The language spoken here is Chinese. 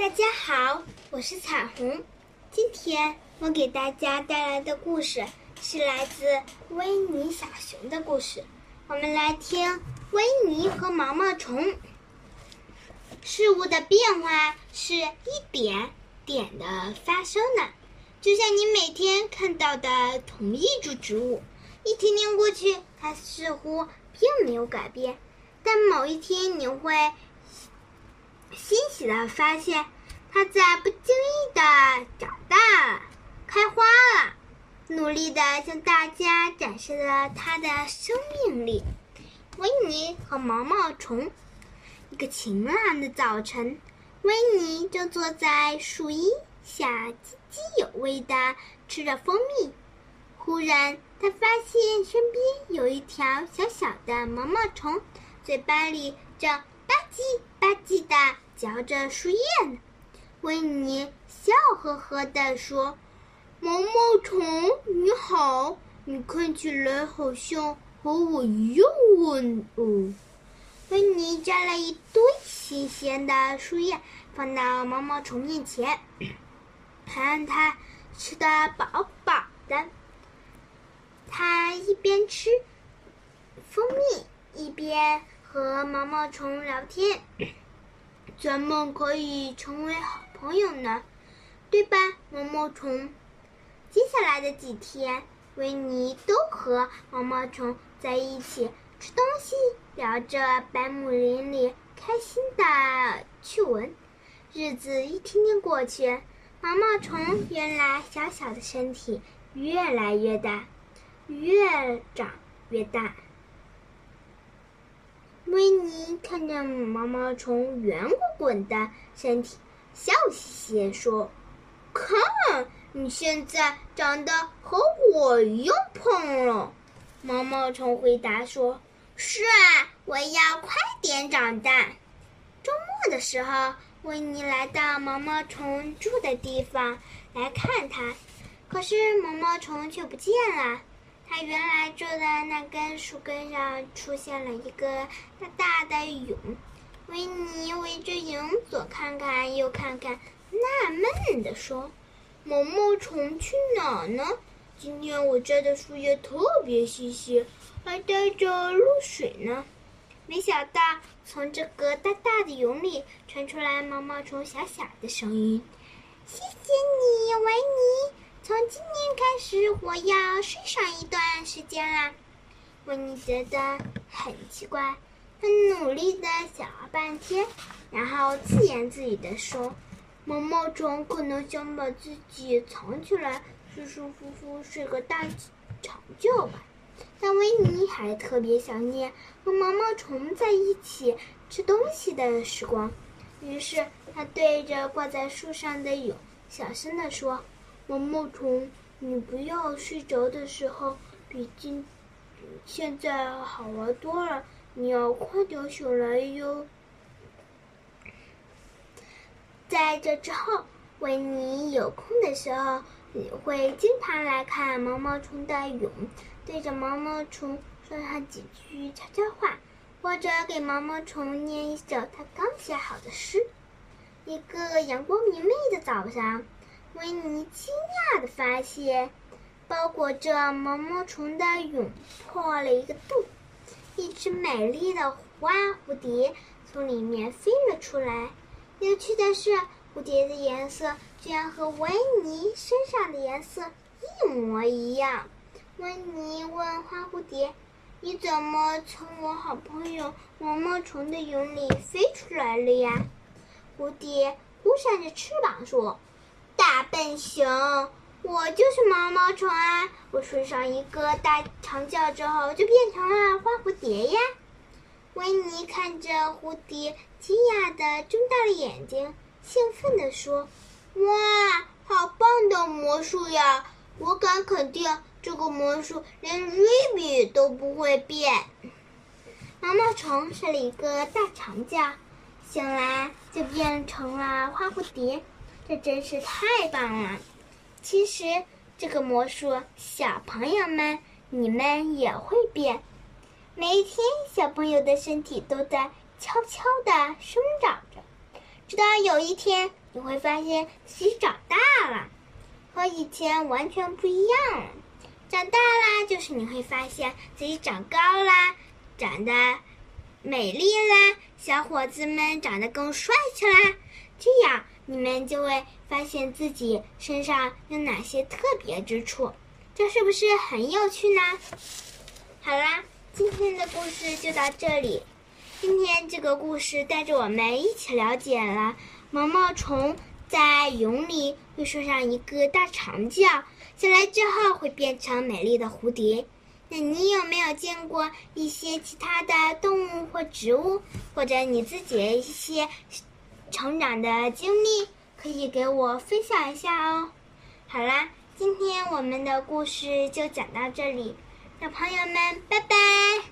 大家好，我是彩虹。今天我给大家带来的故事是来自维尼小熊的故事。我们来听维尼和毛毛虫。事物的变化是一点点的发生的，就像你每天看到的同一株植物，一天天过去，它似乎并没有改变。但某一天，你会欣喜的发现，它在不经意的长大了，开花了，努力的向大家展示了它的生命力。维尼和毛毛虫。一个晴朗的早晨，维尼正坐在树荫下津津有味的吃着蜂蜜。忽然，他发现身边有一条小小的毛毛虫。嘴巴里正吧唧吧唧的嚼着树叶呢。维尼笑呵呵地说：“毛毛虫，你好，你看起来好像和我一样温哦。”维尼摘了一堆新鲜的树叶，放到毛毛虫面前，还让它吃得饱饱的。它一边吃蜂蜜。一边和毛毛虫聊天，咱们可以成为好朋友呢，对吧，毛毛虫？接下来的几天，维尼都和毛毛虫在一起吃东西，聊着百亩林里开心的趣闻。日子一天天过去，毛毛虫原来小小的身体越来越大，越长越大。维尼看着毛毛虫圆滚滚的身体，笑嘻嘻说：“看，你现在长得和我一样胖了。”毛毛虫回答说：“是啊，我要快点长大。”周末的时候，维尼来到毛毛虫住的地方来看它，可是毛毛虫却不见了。它原来坐在那根树根上，出现了一个大大的蛹。维尼围着蛹左看看右看看，纳闷地说：“毛毛虫去哪呢？今天我摘的树叶特别新鲜，还带着露水呢。”没想到，从这个大大的蛹里传出来毛毛虫小小的声音：“谢谢你，维尼。”从今是，我要睡上一段时间啦。维尼觉得很奇怪，他努力的想了半天，然后自言自语的说：“毛毛虫可能想把自己藏起来，舒舒服服睡个大长觉吧。”但维尼还特别想念和毛毛虫在一起吃东西的时光，于是他对着挂在树上的蛹小声的说。毛毛虫，你不要睡着的时候比今现在好玩多了。你要快点醒来哟。在这之后，维尼有空的时候也会经常来看毛毛虫的蛹，对着毛毛虫说上几句悄悄话，或者给毛毛虫念一首他刚写好的诗。一个阳光明媚的早上。维尼惊讶地发现，包裹着毛毛虫的蛹破了一个洞，一只美丽的花蝴蝶从里面飞了出来。有趣的是，蝴蝶的颜色居然和维尼身上的颜色一模一样。维尼问花蝴蝶：“你怎么从我好朋友毛毛虫的蛹里飞出来了呀？”蝴蝶扑扇着翅膀说。笨熊，我就是毛毛虫啊！我睡上一个大长觉之后，就变成了花蝴蝶呀。维尼看着蝴蝶，惊讶的睁大了眼睛，兴奋地说：“哇，好棒的魔术呀！我敢肯定，这个魔术连瑞比都不会变。”毛毛虫睡了一个大长觉，醒来就变成了花蝴蝶。这真是太棒了！其实这个魔术，小朋友们你们也会变。每一天，小朋友的身体都在悄悄地生长着，直到有一天，你会发现自己长大了，和以前完全不一样了。长大啦，就是你会发现自己长高啦，长得美丽啦，小伙子们长得更帅气啦。这样你们就会发现自己身上有哪些特别之处，这是不是很有趣呢？好啦，今天的故事就到这里。今天这个故事带着我们一起了解了毛毛虫在蛹里会生上一个大长脚，下来之后会变成美丽的蝴蝶。那你有没有见过一些其他的动物或植物，或者你自己的一些成长的经历，可以给我分享一下哦？好啦，今天我们的故事就讲到这里，小朋友们，拜拜。